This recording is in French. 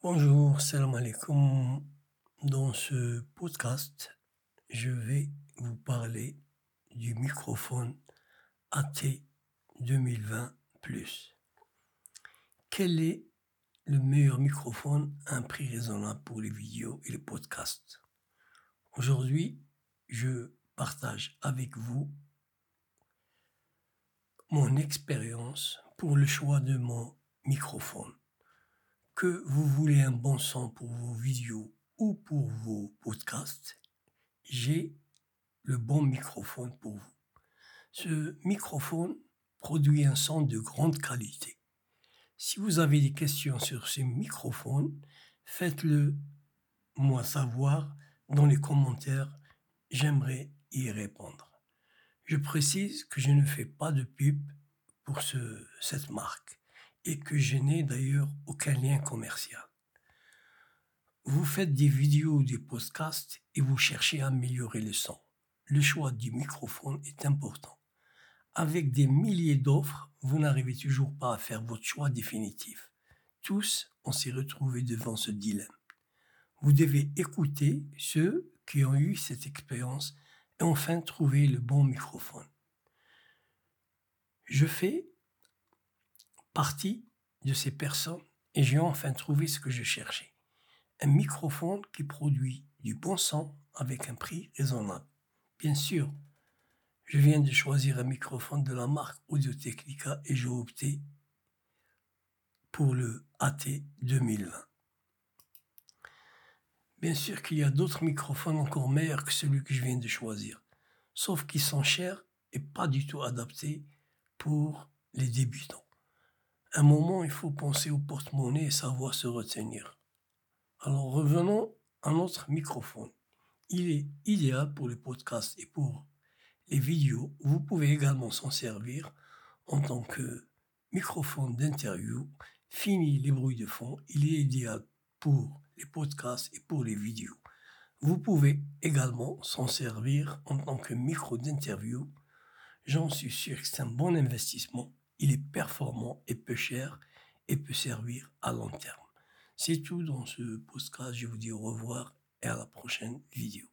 Bonjour, salam alaikum. Dans ce podcast, je vais vous parler du microphone AT 2020 Plus. Quel est le meilleur microphone à un prix raisonnable pour les vidéos et les podcasts? Aujourd'hui, je partage avec vous mon expérience pour le choix de mon microphone. Que vous voulez un bon son pour vos vidéos ou pour vos podcasts, j'ai le bon microphone pour vous. Ce microphone produit un son de grande qualité. Si vous avez des questions sur ce microphone, faites-le moi savoir dans les commentaires. J'aimerais y répondre. Je précise que je ne fais pas de pub pour ce, cette marque et que je n'ai d'ailleurs aucun lien commercial. Vous faites des vidéos ou des podcasts et vous cherchez à améliorer le son. Le choix du microphone est important. Avec des milliers d'offres, vous n'arrivez toujours pas à faire votre choix définitif. Tous, on s'est retrouvés devant ce dilemme. Vous devez écouter ceux qui ont eu cette expérience et enfin trouver le bon microphone. Je fais partie de ces personnes et j'ai enfin trouvé ce que je cherchais. Un microphone qui produit du bon son avec un prix raisonnable. Bien sûr, je viens de choisir un microphone de la marque Audio Technica et j'ai opté pour le AT 2020. Bien sûr qu'il y a d'autres microphones encore meilleurs que celui que je viens de choisir, sauf qu'ils sont chers et pas du tout adaptés pour les débutants. Un moment, il faut penser au porte-monnaie et savoir se retenir. Alors revenons à notre microphone. Il est idéal pour les podcasts et pour les vidéos. Vous pouvez également s'en servir en tant que microphone d'interview. Fini les bruits de fond. Il est idéal pour les podcasts et pour les vidéos. Vous pouvez également s'en servir en tant que micro d'interview. J'en suis sûr que c'est un bon investissement. Il est performant et peu cher et peut servir à long terme. C'est tout dans ce podcast. Je vous dis au revoir et à la prochaine vidéo.